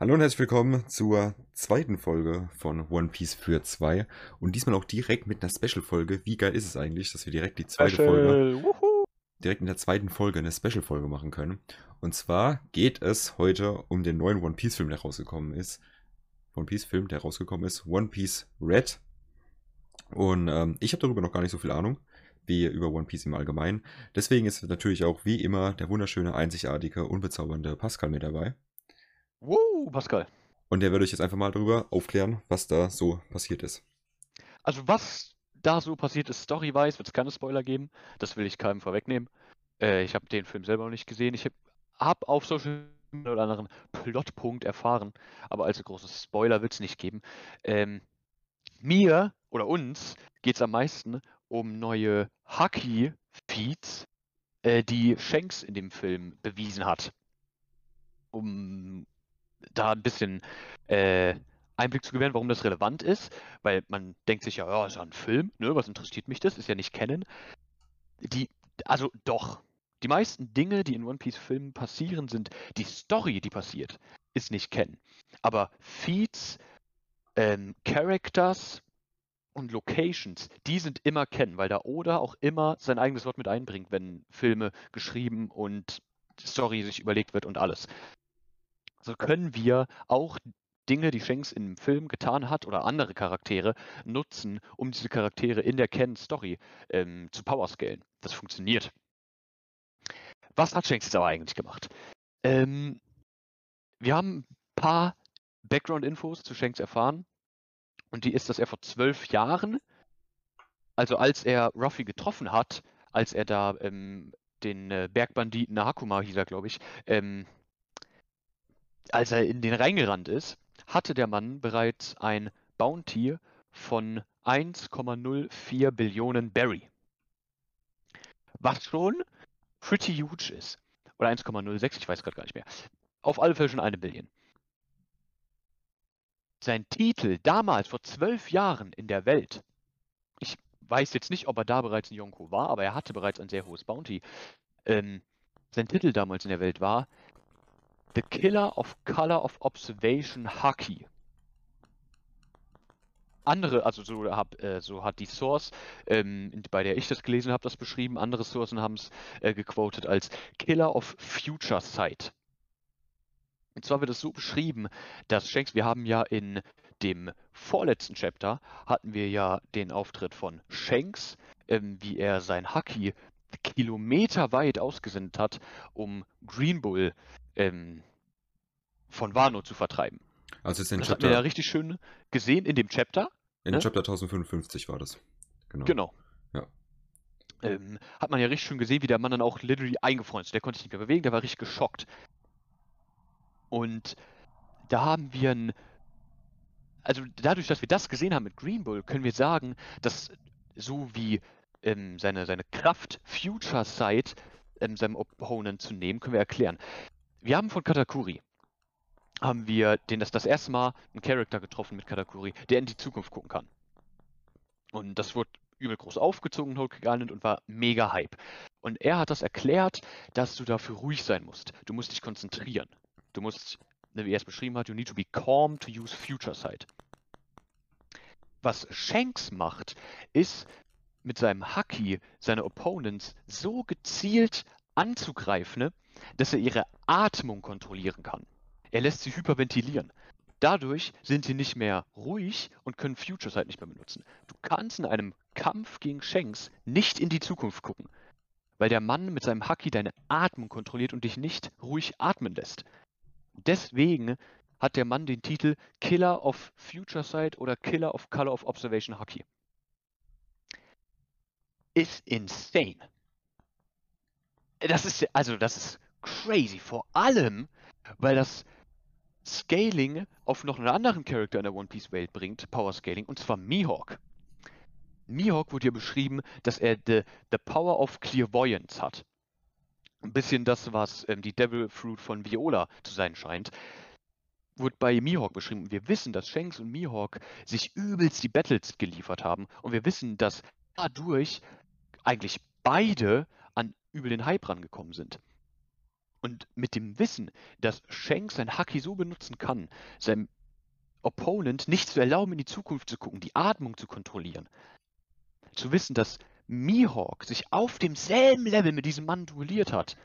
Hallo und herzlich willkommen zur zweiten Folge von One Piece für zwei und diesmal auch direkt mit einer Special-Folge. Wie geil ist es eigentlich, dass wir direkt die zweite Folge, Wuhu. direkt in der zweiten Folge eine Special-Folge machen können. Und zwar geht es heute um den neuen One Piece-Film, der rausgekommen ist. One Piece-Film, der rausgekommen ist. One Piece Red. Und ähm, ich habe darüber noch gar nicht so viel Ahnung wie über One Piece im Allgemeinen. Deswegen ist natürlich auch wie immer der wunderschöne, einzigartige, unbezaubernde Pascal mit dabei. Woo, Pascal. Und der wird euch jetzt einfach mal darüber aufklären, was da so passiert ist. Also was da so passiert ist, story-wise, wird es keine Spoiler geben. Das will ich keinem vorwegnehmen. Äh, ich habe den Film selber noch nicht gesehen. Ich habe hab auf Social Media oder anderen Plotpunkt erfahren, aber allzu große Spoiler wird es nicht geben. Ähm, mir oder uns geht es am meisten um neue Haki-Feeds, äh, die Shanks in dem Film bewiesen hat. Um da ein bisschen äh, Einblick zu gewähren, warum das relevant ist, weil man denkt sich ja, ja, ist ja ein Film, ne, was interessiert mich das, ist ja nicht kennen. Die, also doch, die meisten Dinge, die in One Piece Filmen passieren, sind die Story, die passiert, ist nicht kennen. Aber Feeds, ähm, Characters und Locations, die sind immer kennen, weil da Oda auch immer sein eigenes Wort mit einbringt, wenn Filme geschrieben und Story sich überlegt wird und alles. So können wir auch Dinge, die Shanks im Film getan hat oder andere Charaktere nutzen, um diese Charaktere in der Ken-Story ähm, zu powerscalen. Das funktioniert. Was hat Shanks jetzt aber eigentlich gemacht? Ähm, wir haben ein paar Background-Infos zu Shanks erfahren. Und die ist, dass er vor zwölf Jahren, also als er Ruffy getroffen hat, als er da ähm, den äh, Bergbanditen Hakuma hieß er, glaube ich, ähm, als er in den reingerannt ist, hatte der Mann bereits ein Bounty von 1,04 Billionen Berry. Was schon pretty huge ist. Oder 1,06, ich weiß gerade gar nicht mehr. Auf alle Fälle schon eine Billion. Sein Titel damals vor zwölf Jahren in der Welt, ich weiß jetzt nicht, ob er da bereits ein Yonko war, aber er hatte bereits ein sehr hohes Bounty. Ähm, sein Titel damals in der Welt war The Killer of Color of Observation Haki. Andere, also so, hab, äh, so hat die Source, ähm, bei der ich das gelesen habe, das beschrieben. Andere Sourcen haben es äh, gequotet als Killer of Future Sight. Und zwar wird es so beschrieben, dass Shanks, wir haben ja in dem vorletzten Chapter, hatten wir ja den Auftritt von Shanks, ähm, wie er sein Haki kilometerweit ausgesendet hat, um Green Bull ähm, von Wano zu vertreiben. Also jetzt in Das Chapter, hat man ja richtig schön gesehen in dem Chapter. in ne? Chapter 1055 war das. Genau. Genau. Ja. Ähm, hat man ja richtig schön gesehen, wie der Mann dann auch literally eingefroren ist. Der konnte sich nicht mehr bewegen, der war richtig geschockt. Und da haben wir ein. Also dadurch, dass wir das gesehen haben mit Green Bull, können wir sagen, dass so wie ähm, seine, seine Kraft Future Sight ähm, seinem Opponent zu nehmen, können wir erklären. Wir haben von Katakuri haben wir den das, das erste Mal einen Charakter getroffen mit Katakuri, der in die Zukunft gucken kann. Und das wurde übel groß aufgezogen Island und war mega Hype. Und er hat das erklärt, dass du dafür ruhig sein musst. Du musst dich konzentrieren. Du musst, ne, wie er es beschrieben hat, you need to be calm to use future sight. Was Shanks macht, ist mit seinem Haki seine Opponents so gezielt anzugreifen, ne, dass er ihre Atmung kontrollieren kann. Er lässt sie hyperventilieren. Dadurch sind sie nicht mehr ruhig und können Future Sight nicht mehr benutzen. Du kannst in einem Kampf gegen Shanks nicht in die Zukunft gucken, weil der Mann mit seinem Haki deine Atmung kontrolliert und dich nicht ruhig atmen lässt. Deswegen hat der Mann den Titel Killer of Future Sight oder Killer of Color of Observation Haki. Ist insane. Das ist also das ist crazy. Vor allem, weil das Scaling auf noch einen anderen Charakter in der One Piece Welt bringt, Power Scaling, und zwar Mihawk. Mihawk wurde hier beschrieben, dass er the, the Power of Clairvoyance hat. Ein bisschen das, was ähm, die Devil Fruit von Viola zu sein scheint, wurde bei Mihawk beschrieben. Wir wissen, dass Shanks und Mihawk sich übelst die Battles geliefert haben. Und wir wissen, dass dadurch eigentlich beide an übel den Hype rangekommen sind. Und mit dem Wissen, dass Shanks sein Haki so benutzen kann, seinem Opponent nicht zu erlauben, in die Zukunft zu gucken, die Atmung zu kontrollieren. Zu wissen, dass Mihawk sich auf demselben Level mit diesem Mann duelliert hat,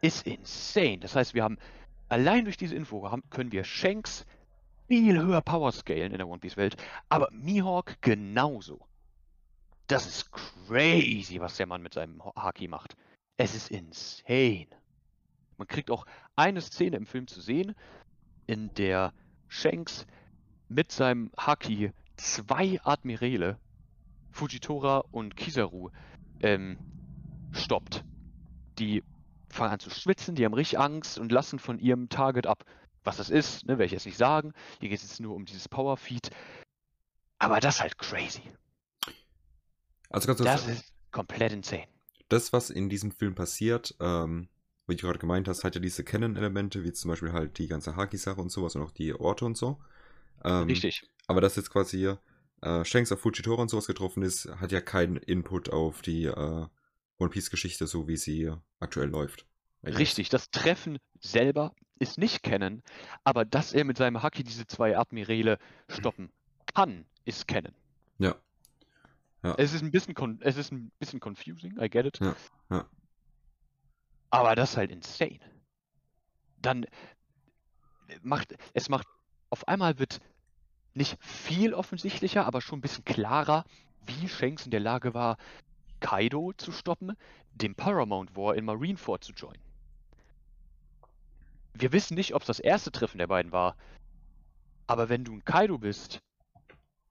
ist insane. Das heißt, wir haben allein durch diese Info haben, können wir Shanks viel höher Power scalen in der One Piece Welt, aber Mihawk genauso. Das ist crazy, was der Mann mit seinem Haki macht. Es ist insane. Man kriegt auch eine Szene im Film zu sehen, in der Shanks mit seinem Haki zwei Admirale, Fujitora und Kizaru, ähm, stoppt. Die fangen an zu schwitzen, die haben richtig Angst und lassen von ihrem Target ab. Was das ist, ne, werde ich jetzt nicht sagen. Hier geht es jetzt nur um dieses Power Feed. Aber das ist halt crazy. Also ganz Das ist komplett insane. das, was in diesem Film passiert, ähm, wie du gerade gemeint hast, hat ja diese Canon-Elemente, wie zum Beispiel halt die ganze Haki-Sache und sowas und auch die Orte und so. Ähm, Richtig. Aber dass jetzt quasi hier äh, Shanks auf Fujitora und sowas getroffen ist, hat ja keinen Input auf die äh, One Piece-Geschichte, so wie sie aktuell läuft. Guess. Richtig. Das Treffen selber ist nicht kennen, aber dass er mit seinem Haki diese zwei Admirale stoppen kann, ist kennen. Ja. Ja. Es ist ein bisschen es ist ein bisschen confusing, I get it. Ja, ja. Aber das ist halt insane. Dann macht es macht auf einmal wird nicht viel offensichtlicher, aber schon ein bisschen klarer, wie Shanks in der Lage war, Kaido zu stoppen, dem Paramount War in Marineford zu joinen. Wir wissen nicht, ob es das erste Treffen der beiden war, aber wenn du ein Kaido bist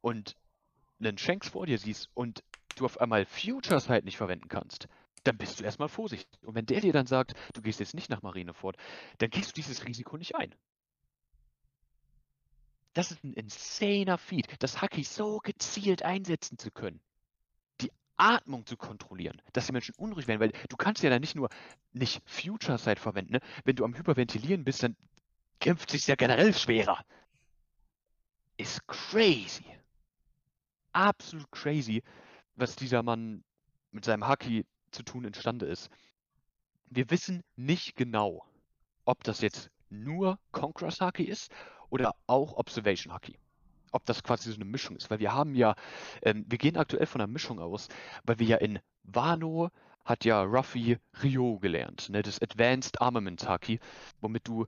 und einen Shanks vor dir siehst und du auf einmal Futures halt nicht verwenden kannst, dann bist du erstmal vorsichtig. Und wenn der dir dann sagt, du gehst jetzt nicht nach Marineford, dann gehst du dieses Risiko nicht ein. Das ist ein insaner Feed, das Haki so gezielt einsetzen zu können. Die Atmung zu kontrollieren, dass die Menschen unruhig werden, weil du kannst ja dann nicht nur nicht Future Sight verwenden, ne? wenn du am Hyperventilieren bist, dann kämpft sich ja generell schwerer. Ist crazy. Absolut crazy, was dieser Mann mit seinem Haki zu tun imstande ist. Wir wissen nicht genau, ob das jetzt nur Conqueror's Haki ist oder auch Observation Haki. Ob das quasi so eine Mischung ist, weil wir haben ja, ähm, wir gehen aktuell von einer Mischung aus, weil wir ja in Wano hat ja Ruffy Ryo gelernt, ne, das Advanced Armament Haki, womit du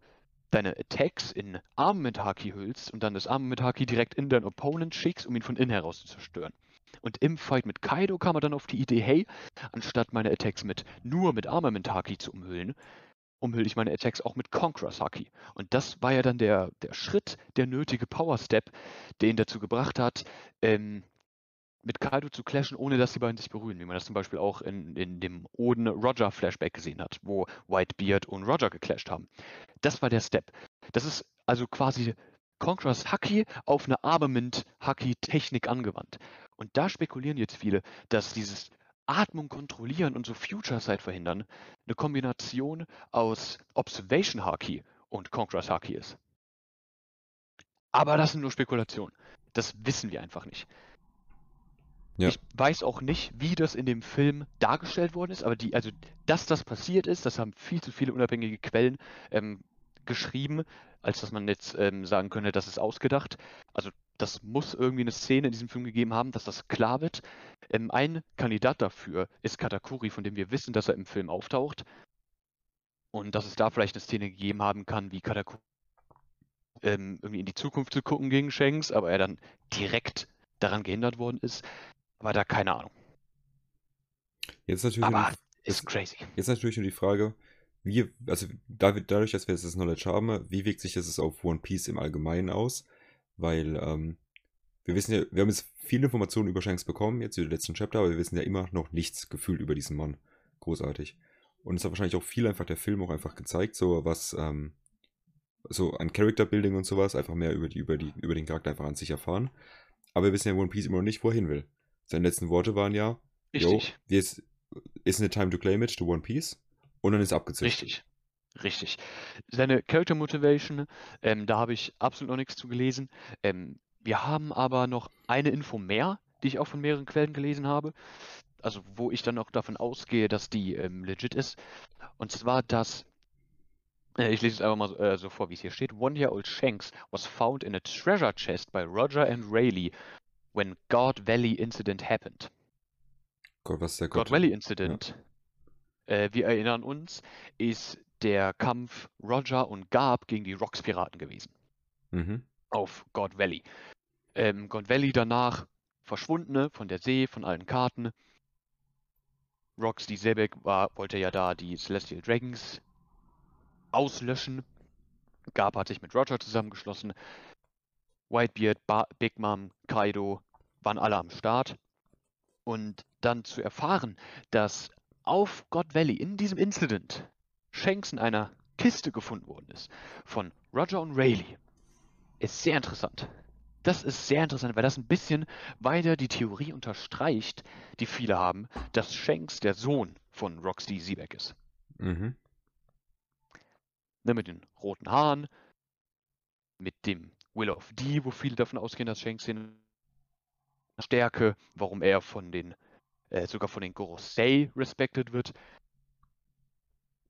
deine Attacks in Armament Haki hüllst und dann das Armament Haki direkt in deinen Opponent schickst, um ihn von innen heraus zu zerstören. Und im Fight mit Kaido kam er dann auf die Idee, hey, anstatt meine Attacks mit nur mit Armament Haki zu umhüllen, umhülle ich meine Attacks auch mit Conqueror's Haki. Und das war ja dann der, der Schritt, der nötige Power Step, der ihn dazu gebracht hat, ähm, mit Kaido zu clashen, ohne dass die beiden sich berühren, wie man das zum Beispiel auch in, in dem Oden Roger Flashback gesehen hat, wo Whitebeard und Roger geclasht haben. Das war der Step. Das ist also quasi Conqueror's Haki auf eine Armament Haki Technik angewandt. Und da spekulieren jetzt viele, dass dieses Atmung kontrollieren und so Future Sight verhindern eine Kombination aus Observation Haki und Conqueror's Haki ist. Aber das sind nur Spekulationen. Das wissen wir einfach nicht. Ja. Ich weiß auch nicht, wie das in dem Film dargestellt worden ist, aber die, also, dass das passiert ist, das haben viel zu viele unabhängige Quellen ähm, geschrieben, als dass man jetzt ähm, sagen könnte, das ist ausgedacht. Also, das muss irgendwie eine Szene in diesem Film gegeben haben, dass das klar wird. Ähm, ein Kandidat dafür ist Katakuri, von dem wir wissen, dass er im Film auftaucht. Und dass es da vielleicht eine Szene gegeben haben kann, wie Katakuri ähm, irgendwie in die Zukunft zu gucken gegen Shanks, aber er dann direkt daran gehindert worden ist. Aber da keine Ahnung. Jetzt natürlich, nur Aber die, ist crazy. jetzt natürlich nur die Frage, wie, also dadurch, dass wir jetzt das Knowledge haben, wie wirkt sich das auf One Piece im Allgemeinen aus? Weil, ähm, wir wissen ja, wir haben jetzt viele Informationen über Shanks bekommen, jetzt über die letzten Chapter, aber wir wissen ja immer noch nichts gefühlt über diesen Mann. Großartig. Und es hat wahrscheinlich auch viel einfach der Film auch einfach gezeigt, so was, ähm, so an Character Building und sowas, einfach mehr über die, über die, über den Charakter einfach an sich erfahren. Aber wir wissen ja in One Piece immer noch nicht, wo er hin will. Seine letzten Worte waren ja, yo, Richtig. jetzt ist eine time to claim it to One Piece. Und dann ist abgezischt. Richtig. Richtig. Seine Character Motivation, ähm, da habe ich absolut noch nichts zu gelesen. Ähm, wir haben aber noch eine Info mehr, die ich auch von mehreren Quellen gelesen habe. Also wo ich dann auch davon ausgehe, dass die ähm, legit ist. Und zwar, dass Äh, Ich lese es einfach mal so, äh, so vor, wie es hier steht. One-year-old Shanks was found in a treasure chest by Roger and Rayleigh when God Valley incident happened. Gott, was ist der God Gott? Valley Incident, äh, wir erinnern uns, ist der Kampf Roger und Garb gegen die Rocks-Piraten gewesen. Mhm. Auf God Valley. Ähm, God Valley danach Verschwundene von der See, von allen Karten. Rox, die Sebek war, wollte ja da die Celestial Dragons auslöschen. Garb hat sich mit Roger zusammengeschlossen. Whitebeard, ba Big Mom, Kaido waren alle am Start. Und dann zu erfahren, dass auf God Valley in diesem Incident Shanks in einer Kiste gefunden worden ist von Roger und Rayleigh, ist sehr interessant. Das ist sehr interessant, weil das ein bisschen weiter die Theorie unterstreicht, die viele haben, dass Shanks der Sohn von Roxy Siebeck ist. Mhm. Ne, mit den roten Haaren, mit dem Will of D, wo viele davon ausgehen, dass Shanks den Stärke, warum er von den, äh, sogar von den Gorosei respected wird.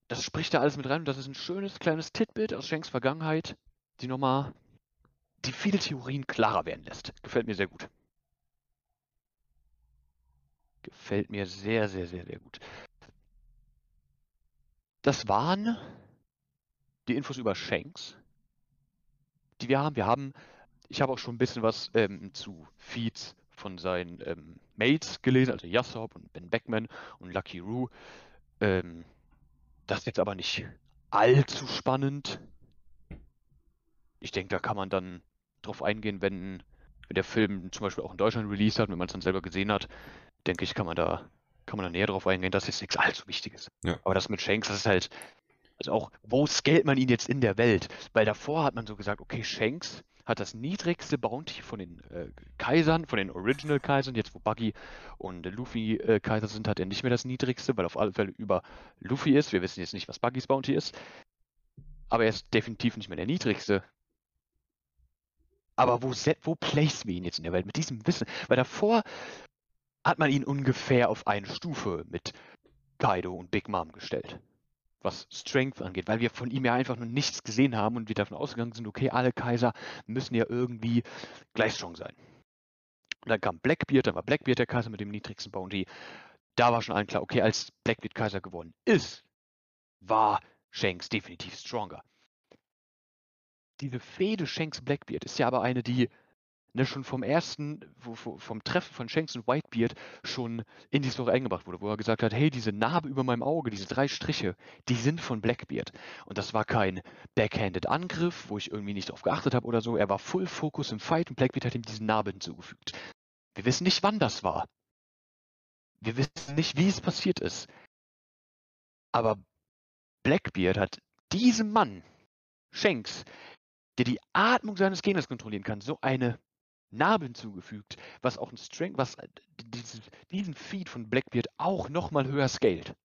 Das spricht da alles mit rein und das ist ein schönes kleines Titbit aus Shanks Vergangenheit, die nochmal, die viele Theorien klarer werden lässt. Gefällt mir sehr gut. Gefällt mir sehr, sehr, sehr, sehr gut. Das waren die Infos über Shanks, die wir haben. Wir haben, ich habe auch schon ein bisschen was ähm, zu Feeds von seinen ähm, Mates gelesen, also Yasop und Ben Beckman und Lucky Roo. Ähm, das ist jetzt aber nicht allzu spannend. Ich denke, da kann man dann drauf eingehen, wenn, wenn der Film zum Beispiel auch in Deutschland released hat, wenn man es dann selber gesehen hat, denke ich, kann man da, kann man da näher drauf eingehen. Das ist nichts allzu Wichtiges. Ja. Aber das mit Shanks, das ist halt, also auch, wo scaled man ihn jetzt in der Welt? Weil davor hat man so gesagt, okay, Shanks hat das niedrigste Bounty von den äh, Kaisern, von den Original Kaisern, jetzt wo Buggy und äh, Luffy äh, Kaiser sind, hat er nicht mehr das niedrigste, weil auf alle Fälle über Luffy ist. Wir wissen jetzt nicht, was Buggys Bounty ist. Aber er ist definitiv nicht mehr der niedrigste. Aber wo, set, wo placen wir ihn jetzt in der Welt mit diesem Wissen? Weil davor hat man ihn ungefähr auf eine Stufe mit Kaido und Big Mom gestellt was Strength angeht, weil wir von ihm ja einfach nur nichts gesehen haben und wir davon ausgegangen sind, okay, alle Kaiser müssen ja irgendwie gleich strong sein. Und dann kam Blackbeard, dann war Blackbeard der Kaiser mit dem niedrigsten Bounty. Da war schon allen klar, okay, als Blackbeard Kaiser geworden ist, war Shanks definitiv stronger. Diese Fehde Shanks Blackbeard ist ja aber eine, die ne, schon vom ersten, wo, vom Treffen von Shanks und Whitebeard schon in die Story eingebracht wurde, wo er gesagt hat, hey, diese Narbe über meinem Auge, diese drei Striche, die sind von Blackbeard. Und das war kein backhanded Angriff, wo ich irgendwie nicht drauf geachtet habe oder so. Er war Full Focus im Fight und Blackbeard hat ihm diese Narbe hinzugefügt. Wir wissen nicht, wann das war. Wir wissen nicht, wie es passiert ist. Aber Blackbeard hat diesem Mann, Shanks, der die Atmung seines Gegners kontrollieren kann, so eine Narbe hinzugefügt, was auch ein Strength, was dieses, diesen Feed von Blackbeard auch nochmal höher scaled.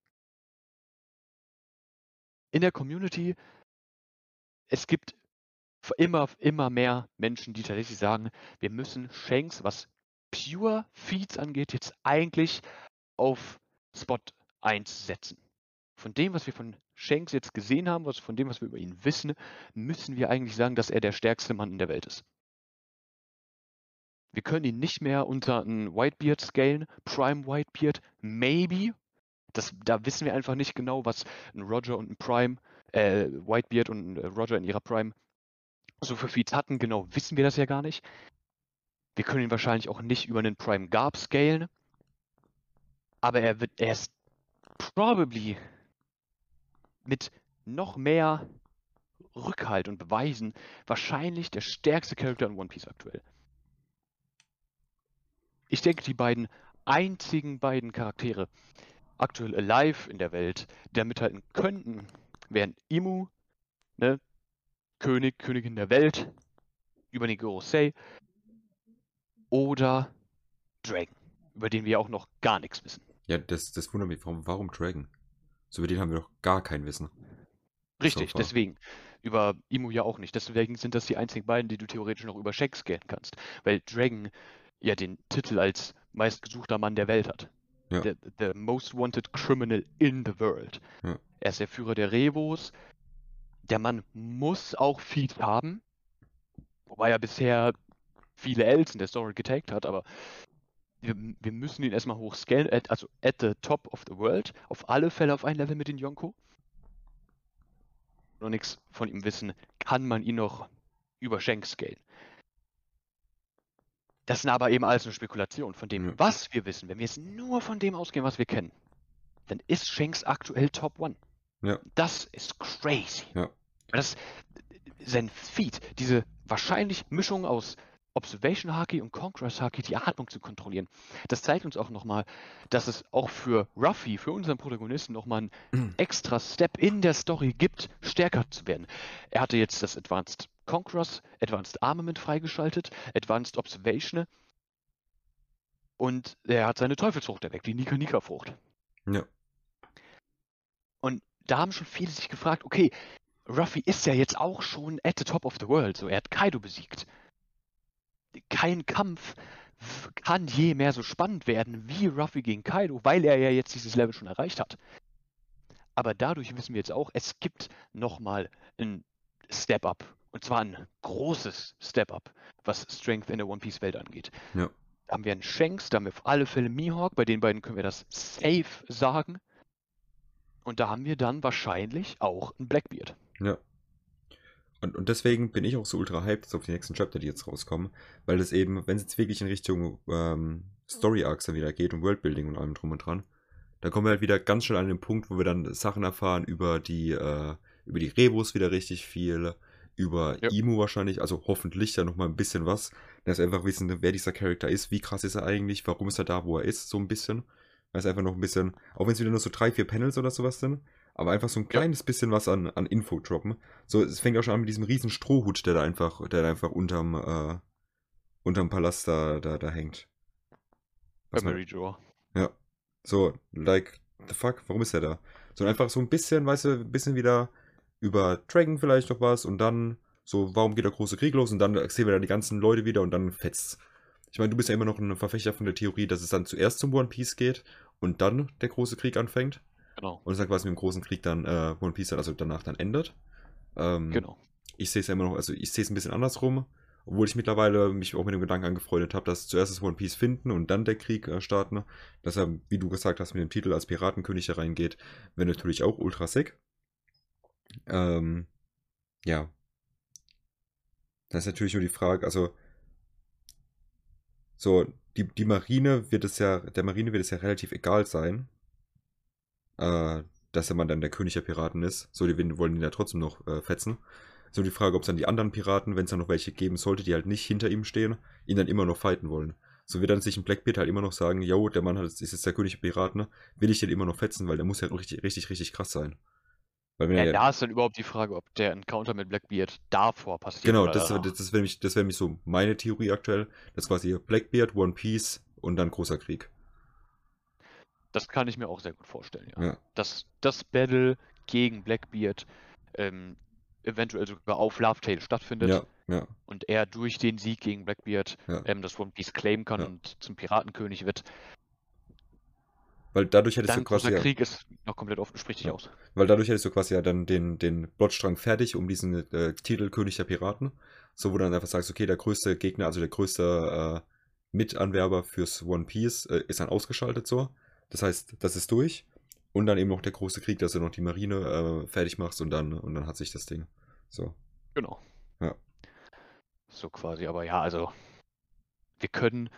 In der Community, es gibt immer, immer mehr Menschen, die tatsächlich sagen, wir müssen Shanks, was Pure Feeds angeht, jetzt eigentlich auf Spot 1 setzen. Von dem, was wir von Shanks jetzt gesehen haben, was von dem, was wir über ihn wissen, müssen wir eigentlich sagen, dass er der stärkste Mann in der Welt ist. Wir können ihn nicht mehr unter einen Whitebeard scalen, Prime Whitebeard, maybe. Das, da wissen wir einfach nicht genau, was ein Roger und ein Prime, äh, Whitebeard und ein Roger in ihrer Prime so für Feeds hatten. Genau wissen wir das ja gar nicht. Wir können ihn wahrscheinlich auch nicht über einen Prime Garb scalen. Aber er wird, er ist probably mit noch mehr Rückhalt und Beweisen wahrscheinlich der stärkste Charakter in One Piece aktuell. Ich denke, die beiden einzigen beiden Charaktere aktuell alive in der Welt, da mithalten könnten, wären Imu, ne, König, Königin der Welt, über den Gorosei, oder Dragon, über den wir auch noch gar nichts wissen. Ja, das, das wundert mich. Warum, warum Dragon? So über den haben wir doch gar kein Wissen. Richtig, far. deswegen. Über Imu ja auch nicht. Deswegen sind das die einzigen beiden, die du theoretisch noch über Shaq scannen kannst. Weil Dragon ja den Titel als meistgesuchter Mann der Welt hat. Ja. The, the most wanted criminal in the world. Ja. Er ist der Führer der Revos. der Mann muss auch Feed haben, wobei er bisher viele Ls in der Story getaggt hat, aber wir, wir müssen ihn erstmal hochscalen, at, also at the top of the world, auf alle Fälle auf ein Level mit den Yonko. Noch nichts von ihm wissen, kann man ihn noch über Shank scalen. Das sind aber eben alles nur Spekulationen von dem, Ja. was wir wissen. Wenn wir jetzt nur von dem ausgehen, was wir kennen, dann ist Shanks aktuell Top One. Ja. Das ist crazy. Ja. Das, sein Feed, diese wahrscheinlich Mischung aus Observation Haki und Conquerors Haki, die Atmung zu kontrollieren, das zeigt uns auch nochmal, dass es auch für Ruffy, für unseren Protagonisten, nochmal einen extra Step in der Story gibt, stärker zu werden. Er hatte jetzt das Advanced Conquerors, Advanced Armament freigeschaltet, Advanced Observation und er hat seine Teufelsfrucht erweckt, die Nika Nika Frucht. Ja. Und da haben schon viele sich gefragt, okay, Ruffy ist ja jetzt auch schon at the top of the world, so er hat Kaido besiegt. Kein Kampf kann je mehr so spannend werden wie Ruffy gegen Kaido, weil er ja jetzt dieses Level schon erreicht hat. Aber dadurch wissen wir jetzt auch, es gibt nochmal ein Step-Up. Und zwar ein großes Step-Up, was Strength in der One Piece Welt angeht. Ja. Da haben wir einen Shanks, da haben wir auf alle Fälle Mihawk, bei den beiden können wir das safe sagen. Und da haben wir dann wahrscheinlich auch einen Blackbeard. Ja. Und, und deswegen bin ich auch so ultra hyped auf die nächsten Chapter, die jetzt rauskommen, weil das eben, wenn es jetzt wirklich in Richtung ähm, Story Arcs dann wieder geht und Worldbuilding und allem drum und dran, dann kommen wir halt wieder ganz schnell an den Punkt, wo wir dann Sachen erfahren über die, äh, über die Rebus wieder richtig viel, über Ja. Imu wahrscheinlich, also hoffentlich dann nochmal ein bisschen was, dass wir einfach wissen, wer dieser Charakter ist, wie krass ist er eigentlich, warum ist er da, wo er ist, so ein bisschen. Weil es einfach noch ein bisschen, auch wenn es wieder nur so drei, vier Panels oder sowas sind, aber einfach so ein kleines bisschen was an, an Info droppen. So, es fängt auch schon an mit diesem riesen Strohhut, der da einfach, der da einfach unterm, äh, unterm Palast da, da, da hängt. Was Memory Draw. ja. So, like, the fuck, warum ist der da? So einfach so ein bisschen, weißt du, ein bisschen wieder über Dragon vielleicht noch was und dann so, warum geht der große Krieg los und dann sehen wir da die ganzen Leute wieder und dann fetzt. Ich meine, du bist ja immer noch ein Verfechter von der Theorie, dass es dann zuerst zum One Piece geht und dann der große Krieg anfängt Genau, und es dann quasi mit dem großen Krieg dann äh, One Piece dann also danach dann endet. Ähm, genau. ich sehe es ja immer noch, also ich sehe es ein bisschen andersrum, obwohl ich mittlerweile mich auch mit dem Gedanken angefreundet habe, dass zuerst das One Piece finden und dann der Krieg äh, starten. Dass er, wie du gesagt hast, mit dem Titel als Piratenkönig da reingeht, wäre natürlich auch ultra sick. Ähm, ja. Das ist natürlich nur die Frage, also so, die, die Marine wird es ja, der Marine wird es ja relativ egal sein, äh, dass der Mann dann der König der Piraten ist. So, die wollen wollen ihn ja trotzdem noch äh, fetzen. So die Frage, ob es dann die anderen Piraten, wenn es dann noch welche geben sollte, die halt nicht hinter ihm stehen, ihn dann immer noch fighten wollen. So wird dann sich ein Blackbeard halt immer noch sagen, yo, der Mann hat, ist jetzt der König der Piraten, will ich den immer noch fetzen, weil der muss ja richtig, richtig, richtig krass sein. Weil Ja, er, da ist dann überhaupt die Frage, ob der Encounter mit Blackbeard davor passiert. genau, oder das, das, das wäre das wäre mich so meine Theorie aktuell, das ist quasi Blackbeard, One Piece und dann großer Krieg. Das kann ich mir auch sehr gut vorstellen, ja. Ja. Dass das Battle gegen Blackbeard ähm, eventuell sogar auf Love Tale stattfindet Ja, ja, und er durch den Sieg gegen Blackbeard Ja. ähm, das One Piece claimen kann Ja. und zum Piratenkönig wird. Weil dadurch hättest Dann du quasi ja, Krieg ist noch komplett offen, sprich dich Ja. aus. Weil dadurch hättest du quasi ja dann den, den Plotstrang fertig um diesen äh, Titel König der Piraten. So, wo du dann einfach sagst, okay, der größte Gegner, also der größte äh, Mitanwerber fürs One Piece äh, ist dann ausgeschaltet so. Das heißt, das ist durch. Und dann eben noch der große Krieg, dass du noch die Marine äh, fertig machst und dann, und dann hat sich das Ding. So. Genau. Ja. So quasi, aber ja, also wir können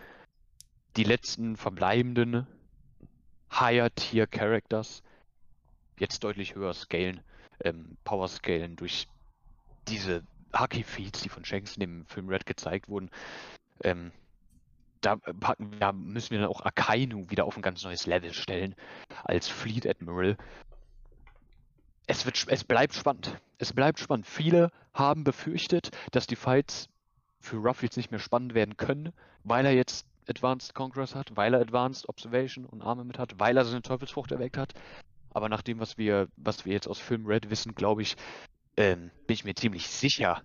die letzten verbleibenden Higher-Tier-Characters jetzt deutlich höher scalen, ähm, Power scalen durch diese Haki-Feeds, die von Shanks in dem Film Red gezeigt wurden. Ähm, da, packen, da müssen wir dann auch Akainu wieder auf ein ganz neues Level stellen als Fleet Admiral. Es, wird, es bleibt spannend. Es bleibt spannend. Viele haben befürchtet, dass die Fights für Ruff jetzt nicht mehr spannend werden können, weil er jetzt Advanced Conquerors hat, weil er Advanced Observation und Arme mit hat, weil er seine Teufelsfrucht erweckt hat. Aber nach dem, was wir, was wir jetzt aus Film Red wissen, glaube ich, ähm, bin ich mir ziemlich sicher,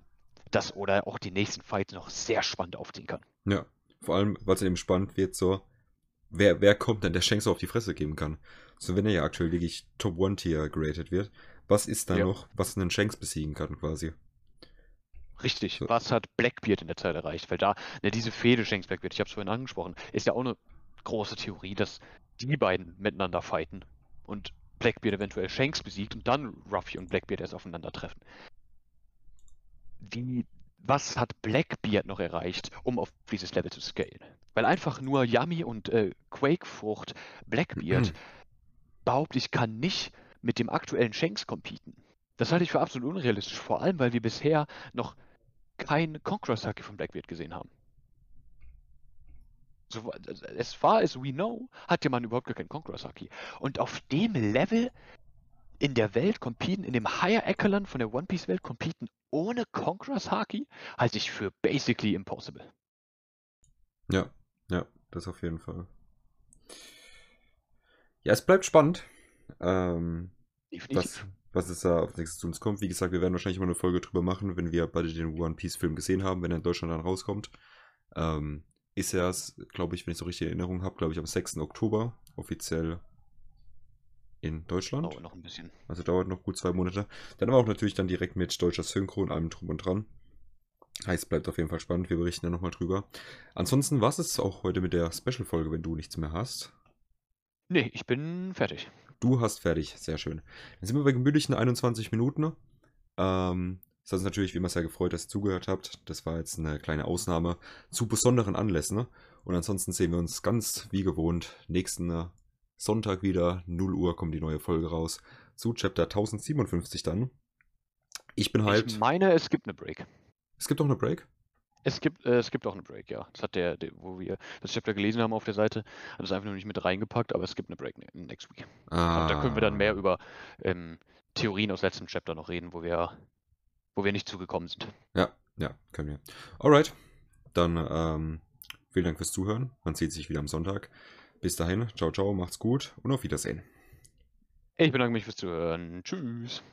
dass Oda auch die nächsten Fights noch sehr spannend aufziehen kann. Ja. Vor allem, weil es eben spannend wird, so, wer, wer kommt denn, der Shanks auf die Fresse geben kann. So, wenn er ja aktuell wirklich Top One Tier geratet wird, Was ist da Ja. noch, was einen Shanks besiegen kann, quasi? Richtig, So. was hat Blackbeard in der Zeit erreicht? Weil da, ne, diese Fehde Shanks Blackbeard, ich habe es vorhin angesprochen, ist ja auch eine große Theorie, dass die beiden miteinander fighten und Blackbeard eventuell Shanks besiegt und dann Ruffy und Blackbeard erst aufeinandertreffen. Wie, was hat Blackbeard noch erreicht, um auf dieses Level zu scalen? Weil einfach nur Yami und äh, Quakefrucht Blackbeard behaupte ich, kann nicht mit dem aktuellen Shanks competen. Das halte ich für absolut unrealistisch, vor allem weil wir bisher noch kein Conqueror Saki von Blackbeard gesehen haben. So, as far as we know, hat der Mann überhaupt gar keinen Conqueror Saki. Und auf dem Level in der Welt competen, in dem Higher Echelon von der One Piece Welt competen ohne Conqueror Saki, halte ich für basically impossible. Ja, ja, das auf jeden Fall. Ja, es bleibt spannend. Ähm, Definitiv. was es da auf nächstes zu uns kommt. Wie gesagt, wir werden wahrscheinlich mal eine Folge drüber machen, wenn wir beide den One Piece Film gesehen haben, wenn er in Deutschland dann rauskommt. Ähm, ist er es, glaube ich, wenn ich so richtig Erinnerung habe, glaube ich, am 6. Oktober offiziell in Deutschland. Dauert noch ein bisschen. Also dauert noch gut zwei Monate. Dann aber auch natürlich dann direkt mit deutscher Synchro und allem drum und dran. Heißt, bleibt auf jeden Fall spannend. Wir berichten dann nochmal drüber. Ansonsten war es auch heute mit der Special-Folge, wenn du nichts mehr hast. Nee, ich bin fertig. Du hast fertig, sehr schön. Dann sind wir bei gemütlichen 21 Minuten. Ähm, es hat uns natürlich wie immer sehr gefreut, dass ihr zugehört habt. Das war jetzt eine kleine Ausnahme zu besonderen Anlässen. Und ansonsten sehen wir uns ganz wie gewohnt nächsten äh, Sonntag wieder. 0 Uhr kommt die neue Folge raus. Zu Chapter 1057 dann. Ich bin halt. Ich meine, es gibt eine Break. Es gibt auch eine Break. Es gibt, äh, es gibt auch eine Break, ja. Das hat der, der, wo wir das Chapter gelesen haben auf der Seite, hat es einfach nur nicht mit reingepackt, aber es gibt eine Break ne- next week. Ah, Und da können wir dann mehr über ähm, Theorien aus letztem Chapter noch reden, wo wir, wo wir nicht zugekommen sind. Ja, ja, können wir. Alright. Dann ähm, vielen Dank fürs Zuhören. Man sieht sich wieder am Sonntag. Bis dahin, ciao, ciao, macht's gut und auf Wiedersehen. Ich bedanke mich fürs Zuhören. Tschüss.